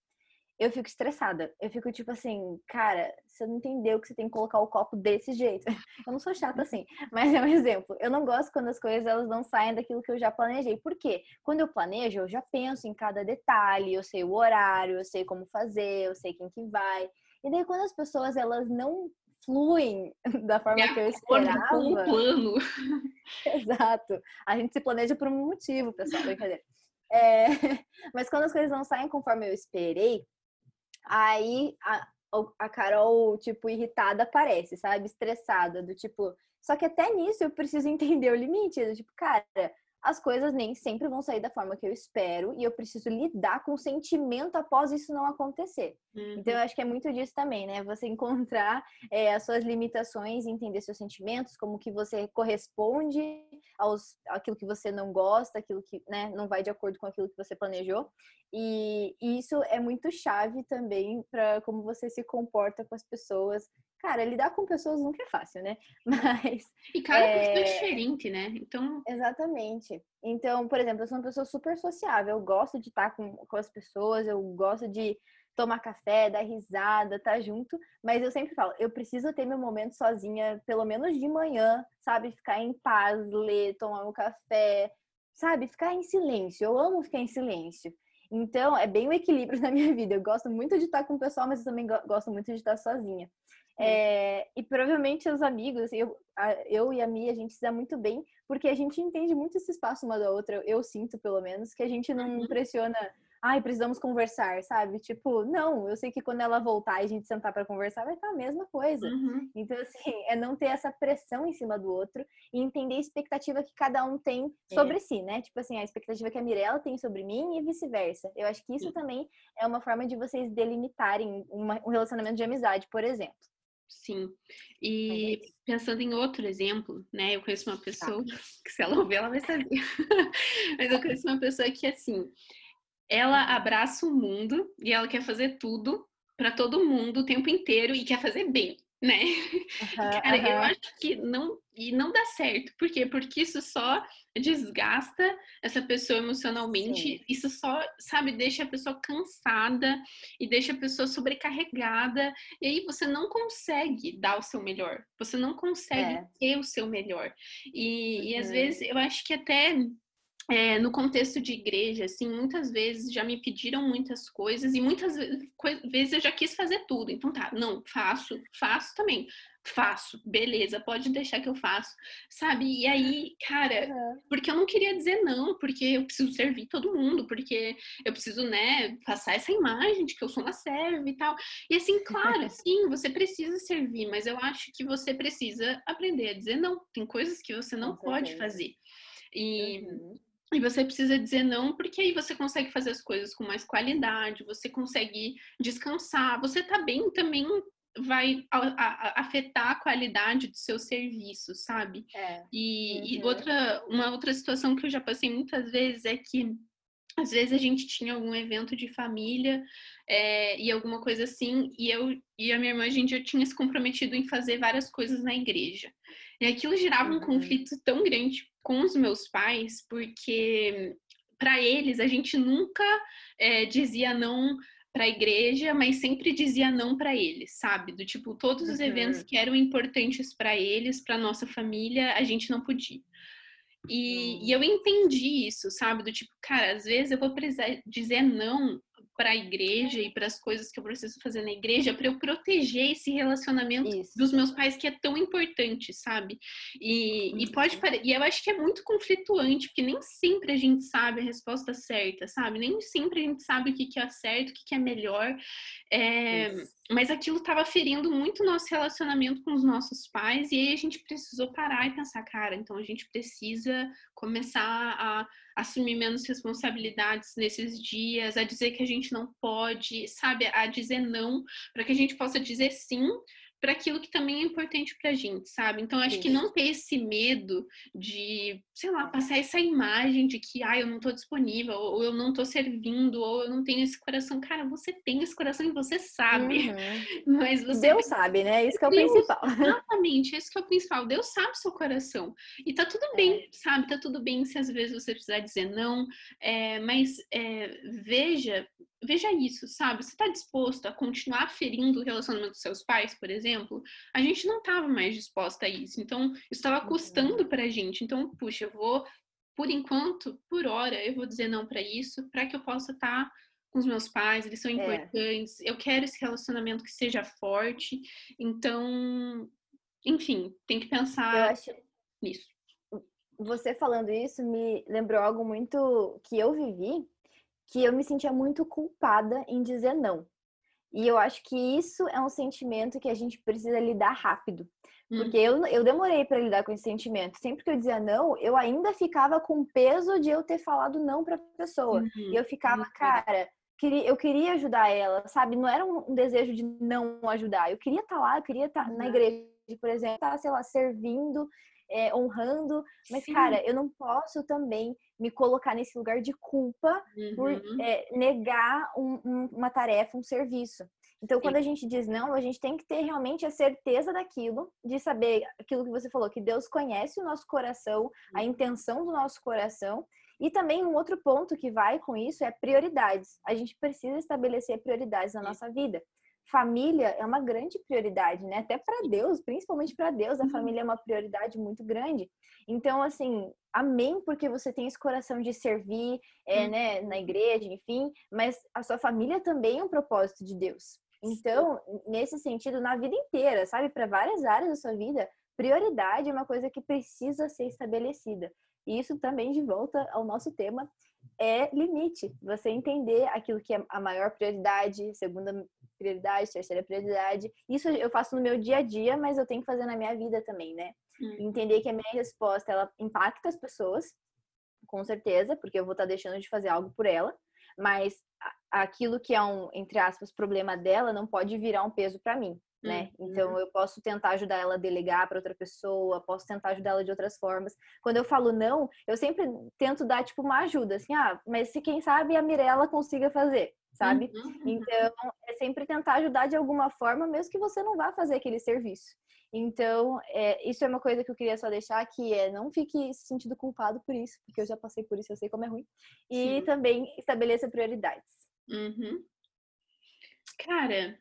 eu fico estressada. Eu fico tipo assim, cara, você não entendeu que você tem que colocar o copo desse jeito. Eu não sou chata assim, mas é um exemplo. Eu não gosto quando as coisas elas não saem daquilo que eu já planejei. Por quê? Quando eu planejo, eu já penso em cada detalhe, eu sei o horário, eu sei como fazer, eu sei quem que vai. E daí quando as pessoas elas não fluem da forma que eu esperava. Com o plano. Exato. A gente se planeja por um motivo, pessoal, brincadeira. É... Mas quando as coisas não saem conforme eu esperei, Aí a, a Carol, tipo, irritada aparece, sabe? Estressada, do tipo. Só que até nisso eu preciso entender o limite. Do tipo, cara, as coisas nem sempre vão sair da forma que eu espero e eu preciso lidar com o sentimento após isso não acontecer. Uhum. Então, eu acho que é muito disso também, né? Você encontrar é, as suas limitações, entender seus sentimentos, como que você corresponde aos aquilo que você não gosta, aquilo que né, não vai de acordo com aquilo que você planejou. E, e isso é muito chave também para como você se comporta com as pessoas Cara, lidar com pessoas nunca é fácil, né? Mas. E cada é... pessoa é diferente, né? Então. Exatamente. Então, por exemplo, eu sou uma pessoa super sociável. Eu gosto de estar com, com as pessoas, eu gosto de tomar café, dar risada, estar tá junto. Mas eu sempre falo, eu preciso ter meu momento sozinha, pelo menos de manhã, sabe? Ficar em paz, ler, tomar um café, sabe? Ficar em silêncio. Eu amo ficar em silêncio. Então, é bem o equilíbrio na minha vida. Eu gosto muito de estar com o pessoal, mas eu também gosto muito de estar sozinha. É, e provavelmente os amigos, eu, eu e a Mia, a gente se dá muito bem, porque a gente entende muito esse espaço uma da outra. Eu, sinto, pelo menos, que a gente não uhum. pressiona, ai, precisamos conversar, sabe? Tipo, não, eu sei que quando ela voltar e a gente sentar para conversar, vai estar a mesma coisa. Uhum. Então, assim, é não ter essa pressão em cima do outro e entender a expectativa que cada um tem é. sobre é. si, né? Tipo assim, a expectativa que a Mirella tem sobre mim e vice-versa. Eu acho que isso Sim. também é uma forma de vocês delimitarem uma, um relacionamento de amizade, por exemplo. Sim. E pensando em outro exemplo, né? Eu conheço uma tá. pessoa tá. que se ela ouvir, ela vai saber. Mas eu conheço uma pessoa que assim, ela abraça o mundo e ela quer fazer tudo para todo mundo o tempo inteiro e quer fazer bem né? Uhum, Cara, uhum. eu acho que não e não dá certo. Por quê? Porque isso só desgasta essa pessoa emocionalmente, Sim. isso só, sabe, deixa a pessoa cansada e deixa a pessoa sobrecarregada, e aí você não consegue dar o seu melhor. Você não consegue é. ter o seu melhor. E, uhum. e às uhum. vezes eu acho que até é, no contexto de igreja, assim, muitas vezes já me pediram muitas coisas e muitas vezes eu já quis fazer tudo. Então tá, não, faço, faço também. Faço, beleza, pode deixar que eu faço, sabe? E aí, cara, porque eu não queria dizer não, porque eu preciso servir todo mundo, porque eu preciso, né, passar essa imagem de que eu sou uma serva e tal. E assim, claro, sim, você precisa servir, mas eu acho que você precisa aprender a dizer não. Tem coisas que você não pode fazer. E. Uhum. E você precisa dizer não, porque aí você consegue fazer as coisas com mais qualidade, você consegue descansar, você tá bem também vai afetar a qualidade do seu serviço, sabe? É. E, uhum. e outra, uma outra situação que eu já passei muitas vezes é que às vezes a gente tinha algum evento de família é, e alguma coisa assim, e eu e a minha irmã, a gente já tinha se comprometido em fazer várias coisas na igreja. E aquilo gerava um uhum. conflito tão grande com os meus pais, porque para eles a gente nunca é, dizia não para a igreja, mas sempre dizia não para eles, sabe? Do tipo, todos os eventos uhum. que eram importantes para eles, para nossa família, a gente não podia. E, e, eu entendi isso, sabe? Do tipo, cara, às vezes eu vou precisar dizer não para a igreja e para as coisas que eu preciso fazer na igreja para eu proteger esse relacionamento Isso. dos meus pais que é tão importante, sabe? E, e pode e eu acho que é muito conflituante porque nem sempre a gente sabe a resposta certa, sabe? Nem sempre a gente sabe o que, que é certo, o que, que é melhor. É, mas aquilo estava ferindo muito o nosso relacionamento com os nossos pais e aí a gente precisou parar e pensar, cara, então a gente precisa começar a assumir menos responsabilidades nesses dias, a dizer que a gente não pode, sabe, a dizer não, para que a gente possa dizer sim para aquilo que também é importante para a gente, sabe? Então, acho Isso. que não ter esse medo de, sei lá, passar essa imagem de que, ah, eu não estou disponível, ou eu não estou servindo, ou eu não tenho esse coração. Cara, você tem esse coração e você sabe. Uhum. Mas você. Deus sabe, né? Isso que é o Deus, principal. Exatamente, esse que é o principal. Deus sabe o seu coração. E tá tudo bem, é. sabe? Tá tudo bem se às vezes você precisar dizer não, é, mas é, veja veja isso, sabe? Você está disposto a continuar ferindo o relacionamento dos seus pais, por exemplo? A gente não estava mais disposta a isso. Então, isso estava uhum. custando para a gente. Então, puxa, eu vou, por enquanto, por hora, eu vou dizer não para isso, para que eu possa estar tá com os meus pais, eles são é. importantes. É. Eu quero esse relacionamento que seja forte. Então, enfim, tem que pensar acho... nisso. Você falando isso me lembrou algo muito que eu vivi que eu me sentia muito culpada em dizer não. E eu acho que isso é um sentimento que a gente precisa lidar rápido. Porque eu, eu demorei para lidar com esse sentimento. Sempre que eu dizia não, eu ainda ficava com o peso de eu ter falado não para a pessoa. Uhum. E eu ficava, uhum. cara, eu queria ajudar ela, sabe? Não era um desejo de não ajudar. Eu queria estar tá lá, eu queria estar tá uhum. na igreja, por exemplo, estar, tá, sei lá, servindo é, honrando, mas, Sim. cara, eu não posso também me colocar nesse lugar de culpa uhum. por é, negar um, um, uma tarefa, um serviço. Então, quando a gente diz não, a gente tem que ter realmente a certeza daquilo, de saber aquilo que você falou, que Deus conhece o nosso coração, a uhum. intenção do nosso coração. E também um outro ponto que vai com isso é prioridades. A gente precisa estabelecer prioridades na nossa vida família é uma grande prioridade, né? Até para Deus, principalmente para Deus, a uhum. família é uma prioridade muito grande. Então, assim, amém porque você tem esse coração de servir, é, né, na igreja, enfim, mas a sua família também é um propósito de Deus. Então, nesse sentido, na vida inteira, sabe, para várias áreas da sua vida, prioridade é uma coisa que precisa ser estabelecida. E isso também de volta ao nosso tema é limite. Você entender aquilo que é a maior prioridade, segunda prioridade, terceira prioridade. Isso eu faço no meu dia a dia, mas eu tenho que fazer na minha vida também, né? Hum. Entender que a minha resposta ela impacta as pessoas, com certeza, porque eu vou estar deixando de fazer algo por ela, mas aquilo que é um, entre aspas, problema dela não pode virar um peso para mim. né? Uhum. Então eu posso tentar ajudar ela a delegar para outra pessoa, posso tentar ajudar ela de outras formas. Quando eu falo não, eu sempre tento dar tipo uma ajuda, assim, ah, mas se quem sabe a Mirella consiga fazer, sabe? Uhum. uhum. Então é sempre tentar ajudar de alguma forma, mesmo que você não vá fazer aquele serviço. Então, é, isso é uma coisa que eu queria só deixar, que é não fique se sentindo culpado por isso, porque eu já passei por isso, eu sei como é ruim. E Sim. também estabeleça prioridades. Uhum. Cara,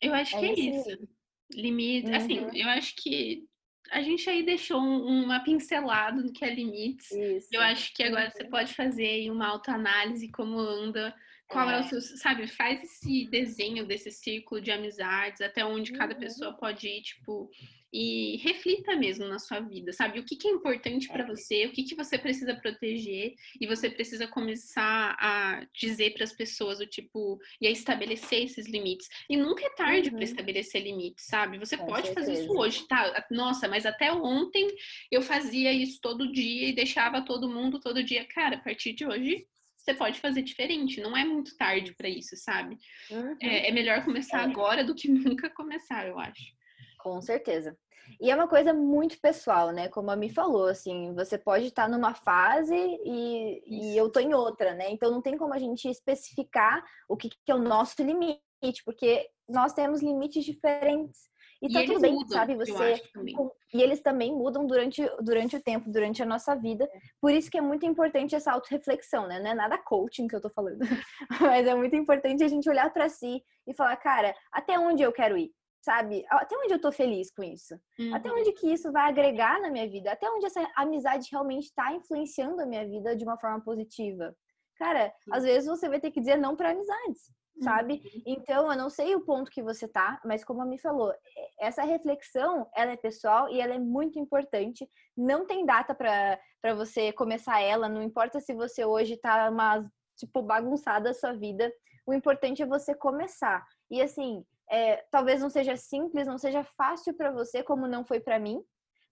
eu acho é que é isso. Limite, assim, uhum. assim, eu acho que a gente aí deixou uma pincelada no que é limites. Isso. Eu acho que agora uhum. você pode fazer uma autoanálise como anda, qual é. é. o seu, sabe, faz esse desenho desse círculo de amizades, até onde cada uhum. pessoa pode ir, tipo, e reflita mesmo na sua vida, sabe? O que, que é importante para é. você, o que, que você precisa proteger, e você precisa começar a dizer para as pessoas o tipo, e a estabelecer esses limites. E nunca é tarde uhum. para estabelecer limites, sabe? Você Com pode certeza. fazer isso hoje, tá? Nossa, mas até ontem eu fazia isso todo dia e deixava todo mundo todo dia. Cara, a partir de hoje, você pode fazer diferente. Não é muito tarde para isso, sabe? Uhum. É, é, melhor começar é. agora do que nunca começar, eu acho. Com certeza. E é uma coisa muito pessoal, né? Como a Mi falou, assim, você pode estar numa fase e, e eu tô em outra, né? Então não tem como a gente especificar o que, que é o nosso limite, porque nós temos limites diferentes. E, e tá tudo bem, mudam, sabe? Você. E eles também mudam durante, durante o tempo, durante a nossa vida. Por isso que é muito importante essa autorreflexão, né? Não é nada coaching que eu tô falando. Mas é muito importante a gente olhar para si e falar, cara, até onde eu quero ir? sabe? Até onde eu tô feliz com isso? Uhum. Até onde que isso vai agregar na minha vida? Até onde essa amizade realmente está influenciando a minha vida de uma forma positiva? Cara, uhum. às vezes você vai ter que dizer não para amizades, sabe? Uhum. Então, eu não sei o ponto que você tá, mas como a Mi falou, essa reflexão, ela é pessoal e ela é muito importante. Não tem data para você começar ela, não importa se você hoje tá uma, tipo, bagunçada a sua vida. O importante é você começar. E assim, é, talvez não seja simples, não seja fácil para você, como não foi para mim,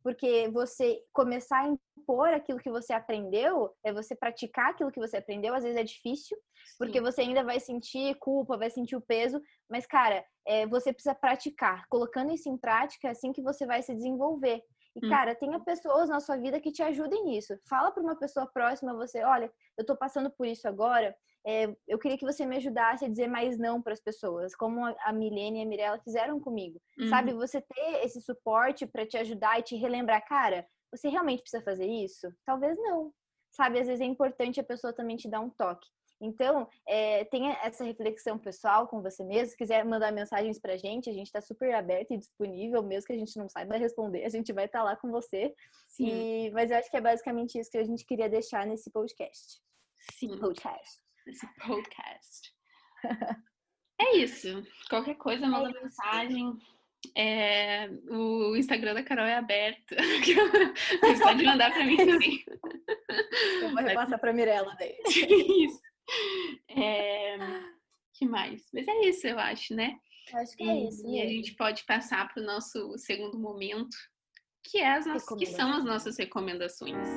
porque você começar a impor aquilo que você aprendeu, é você praticar aquilo que você aprendeu, às vezes é difícil, porque Sim. você ainda vai sentir culpa, vai sentir o peso, mas cara, é, você precisa praticar. Colocando isso em prática, é assim que você vai se desenvolver. E, hum. cara, tenha pessoas na sua vida que te ajudem nisso. Fala para uma pessoa próxima você, olha, eu tô passando por isso agora, é, eu queria que você me ajudasse a dizer mais não para as pessoas, como a Milene e a Mirella fizeram comigo. Uhum. Sabe, você ter esse suporte para te ajudar e te relembrar, cara, você realmente precisa fazer isso? Talvez não. Sabe, às vezes é importante a pessoa também te dar um toque. Então, é, tenha essa reflexão pessoal com você mesmo. Se quiser mandar mensagens pra gente, a gente está super aberto e disponível, mesmo que a gente não saiba responder, a gente vai estar tá lá com você. Sim. E, mas eu acho que é basicamente isso que a gente queria deixar nesse podcast. Sim. Podcast desse podcast. é isso. Qualquer coisa, é manda é mensagem. É, o Instagram da Carol é aberto. Você pode mandar para mim também. Eu vou repassar para Mirella daí. Isso. É, que mais? Mas é isso, eu acho, né? Acho que é isso. E a gente pode passar para o nosso segundo momento, que, é as nossas, que são as nossas recomendações.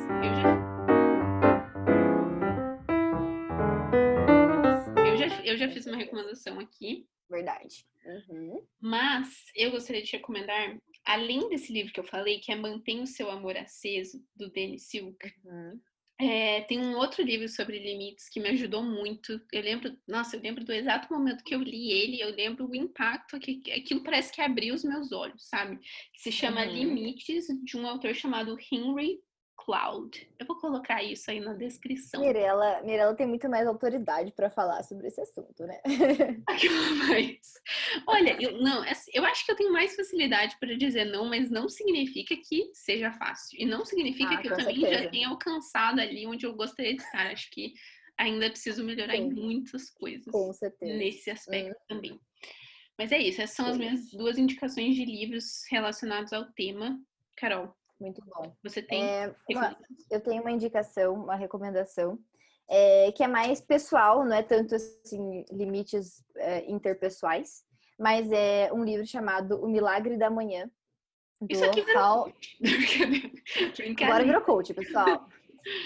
Eu já eu já fiz uma recomendação aqui. Verdade. Uhum. Mas eu gostaria de recomendar, além desse livro que eu falei, que é Mantenha o Seu Amor Aceso, do Denis Silk. Uhum. É, tem um outro livro sobre limites que me ajudou muito. Eu lembro, nossa, eu lembro do exato momento que eu li ele, eu lembro o impacto que aquilo parece que abriu os meus olhos, sabe? Que se chama uhum. Limites, de um autor chamado Henry Cloud. Eu vou colocar isso aí na descrição. Mirella, Mirella tem muito mais autoridade para falar sobre esse assunto, né? mas, olha, eu, não, assim, eu acho que eu tenho mais facilidade para dizer não, mas não significa que seja fácil. E não significa ah, que eu também certeza. já tenha alcançado ali onde eu gostaria de estar. Acho que ainda preciso melhorar Sim. em muitas coisas. Com certeza. Nesse aspecto hum. também. Mas é isso, essas são Sim. as minhas duas indicações de livros relacionados ao tema. Carol, muito bom. Você tem? É, uma, eu tenho uma indicação, uma recomendação, é, que é mais pessoal, não é tanto assim, limites é, interpessoais, mas é um livro chamado O Milagre da Manhã. Do Isso aqui virou Hal... Agora virou coach, pessoal.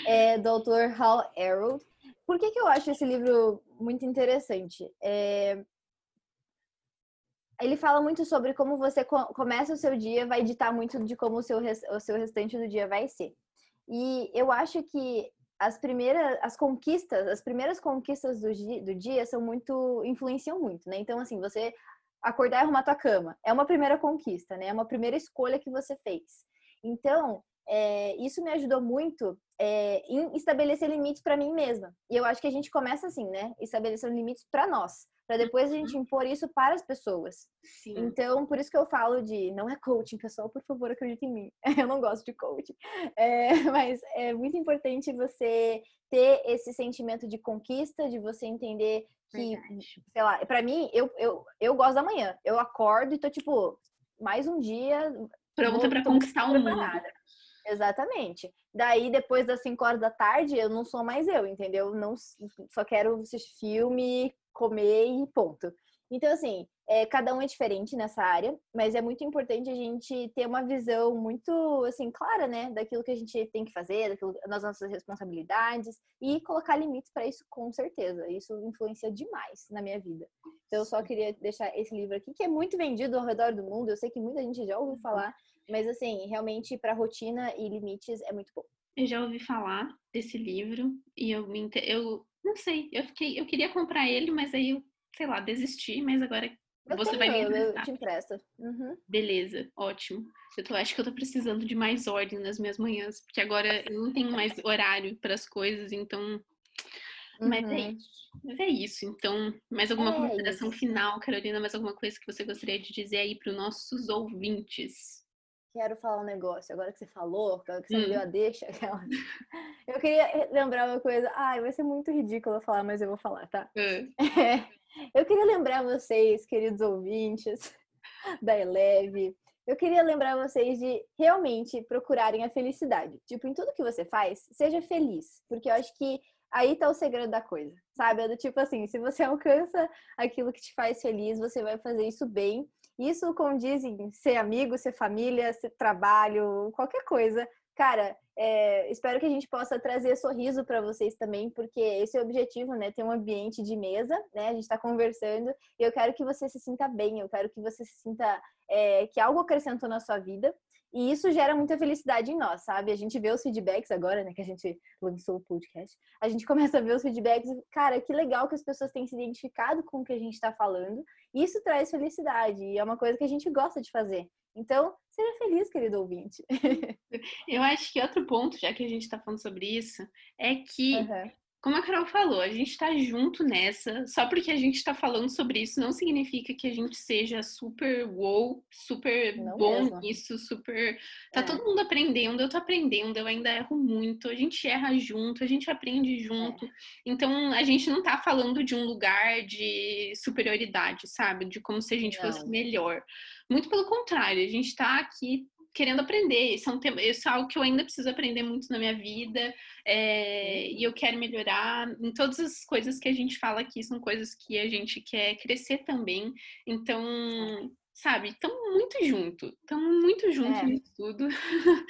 É do autor Hal Harold. Por que, que eu acho esse livro muito interessante? É, ele fala muito sobre como você começa o seu dia, vai ditar muito de como o seu, o seu restante do dia vai ser. E eu acho que as primeiras, as conquistas, as primeiras conquistas do dia, do dia são muito, influenciam muito, né? Então, assim, você acordar e arrumar tua cama é uma primeira conquista, né? É uma primeira escolha que você fez. Então, é, isso me ajudou muito é, em estabelecer limites para mim mesma. E eu acho que a gente começa assim, né? Estabelecendo limites para nós, para depois a gente uhum. impor isso para as pessoas. Sim. Então, por isso que eu falo de não é coaching, pessoal, por favor, acredite em mim. Eu não gosto de coaching, é, mas é muito importante você ter esse sentimento de conquista, de você entender que, Verdade. sei lá, para mim, eu, eu, eu gosto da manhã. Eu acordo e tô tipo, mais um dia. Pronta para conquistar o mundo. Exatamente. Daí, depois das 5 horas da tarde, eu não sou mais eu, entendeu? Não, só quero assistir filme, comer e ponto. Então, assim, é, cada um é diferente nessa área, mas é muito importante a gente ter uma visão muito, assim, clara, né? Daquilo que a gente tem que fazer, daquilo, das nossas responsabilidades e colocar limites para isso, com certeza. Isso influencia demais na minha vida. Então, eu só queria deixar esse livro aqui, que é muito vendido ao redor do mundo. Eu sei que muita gente já ouviu falar, mas assim, realmente para rotina e limites é muito bom. Eu já ouvi falar desse livro e eu eu não sei, eu fiquei, eu queria comprar ele, mas aí eu, sei lá, desisti, mas agora eu você tenho, vai me emprestar. Eu te empresto. Uhum. Beleza, ótimo. Eu tô, acho que eu tô precisando de mais ordem nas minhas manhãs, porque agora eu não tenho mais horário para as coisas, então uhum. mas é uhum. isso. Mas é isso. Então, mais alguma é consideração isso. final, Carolina? Mais alguma coisa que você gostaria de dizer aí para os nossos ouvintes? Quero falar um negócio. Agora que você falou, que você hum. deu a deixa, aquela... eu queria lembrar uma coisa. Ai, vai ser muito ridículo falar, mas eu vou falar, tá? É. Eu queria lembrar vocês, queridos ouvintes da Eleve, eu queria lembrar vocês de realmente procurarem a felicidade. Tipo, em tudo que você faz, seja feliz. Porque eu acho que aí tá o segredo da coisa, sabe? É do tipo assim, se você alcança aquilo que te faz feliz, você vai fazer isso bem isso condiz em ser amigo, ser família, ser trabalho, qualquer coisa. Cara, é, espero que a gente possa trazer sorriso para vocês também, porque esse é o objetivo, né? Ter um ambiente de mesa, né? A gente está conversando e eu quero que você se sinta bem, eu quero que você se sinta é, que algo acrescentou na sua vida. E isso gera muita felicidade em nós, sabe? A gente vê os feedbacks agora, né? Que a gente lançou o podcast. A gente começa a ver os feedbacks. Cara, que legal que as pessoas têm se identificado com o que a gente está falando. Isso traz felicidade. E é uma coisa que a gente gosta de fazer. Então, seja feliz, querido ouvinte. Eu acho que outro ponto, já que a gente está falando sobre isso, é que uhum como a Carol falou, a gente está junto nessa. Só porque a gente está falando sobre isso não significa que a gente seja super wow, super não bom mesmo. nisso, super. Tá é. todo mundo aprendendo, eu tô aprendendo, eu ainda erro muito, a gente erra junto, a gente aprende junto. É. Então a gente não tá falando de um lugar de superioridade, sabe? De como se a gente não. fosse melhor. Muito pelo contrário, a gente está aqui querendo aprender. Isso é, um tema, isso é algo que eu ainda preciso aprender muito na minha vida. É, e eu quero melhorar. Em todas as coisas que a gente fala aqui, são coisas que a gente quer crescer também. Então, sabe, estamos muito junto. Estamos muito juntos é. nisso tudo.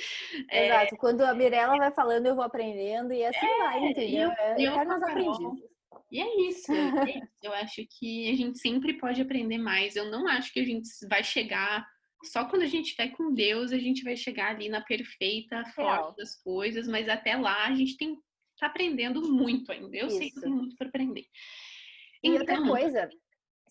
É, Exato. Quando a Mirella vai falando, eu vou aprendendo. E assim é, vai, entendeu? Eu, eu, eu aprendidos. E é isso, é isso. Eu acho que a gente sempre pode aprender mais. Eu não acho que a gente vai chegar só quando a gente estiver com Deus, a gente vai chegar ali na perfeita forma das coisas, mas até lá a gente tem tá aprendendo muito ainda. Eu Isso. sei que tem muito para aprender. E então, outra coisa,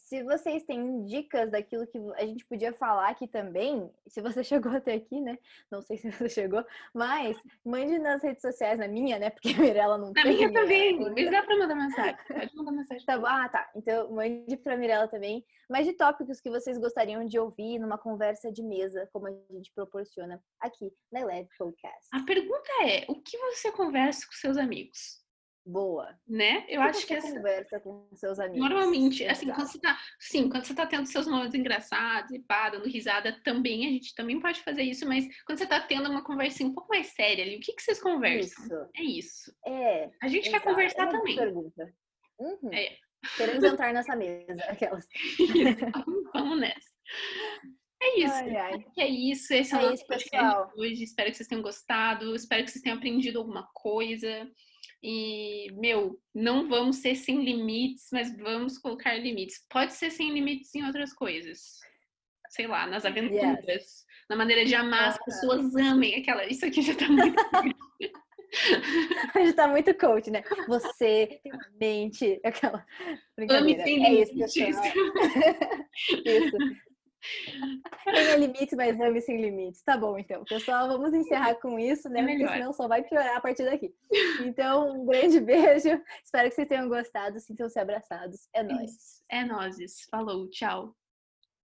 se vocês têm dicas daquilo que a gente podia falar aqui também, se você chegou até aqui, né? Não sei se você chegou, mas mande nas redes sociais, na minha, né? Porque a Mirella não na tem. Na minha também, mas dá pra mandar mensagem. Pode mandar mensagem. Tá bom, ah, tá. Então mande pra Mirella também. Mas de tópicos que vocês gostariam de ouvir numa conversa de mesa, como a gente proporciona aqui na Eleve Podcast. A pergunta é: o que você conversa com seus amigos? Boa. Né? Eu acho que essa conversa com seus amigos. Normalmente, assim, quando você tá, sim, quando você tá tendo seus momentos engraçados e pá, dando risada, também a gente também pode fazer isso, mas quando você tá tendo uma conversinha um pouco mais séria ali, o que que vocês conversam? Isso. É isso. É. A gente exato. quer conversar é também. Pergunta. Uhum. É. Queremos entrar nessa mesa, aquelas. Vamos nessa. É isso. Ai, ai. É isso. Esse é, é o nosso isso, pessoal. hoje. Espero que vocês tenham gostado. Espero que vocês tenham aprendido alguma coisa. E, meu, não vamos ser sem limites, mas vamos colocar limites. Pode ser sem limites em outras coisas. Sei lá, nas aventuras, yes. na maneira de amar, as pessoas amem aquela. Isso aqui já tá muito. já tá muito coach, né? Você tem uma mente. Aquela. Ame sem é limites. Isso, isso. Tenha limites, mas ame sem limites. Tá bom, então. Pessoal, vamos encerrar com isso, né? É Porque senão só vai piorar a partir daqui. Então, um grande beijo. Espero que vocês tenham gostado. Sintam-se abraçados. É nóis. É nóis. Falou. Tchau.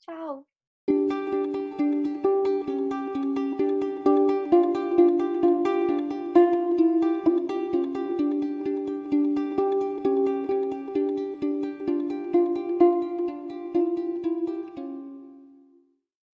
Tchau.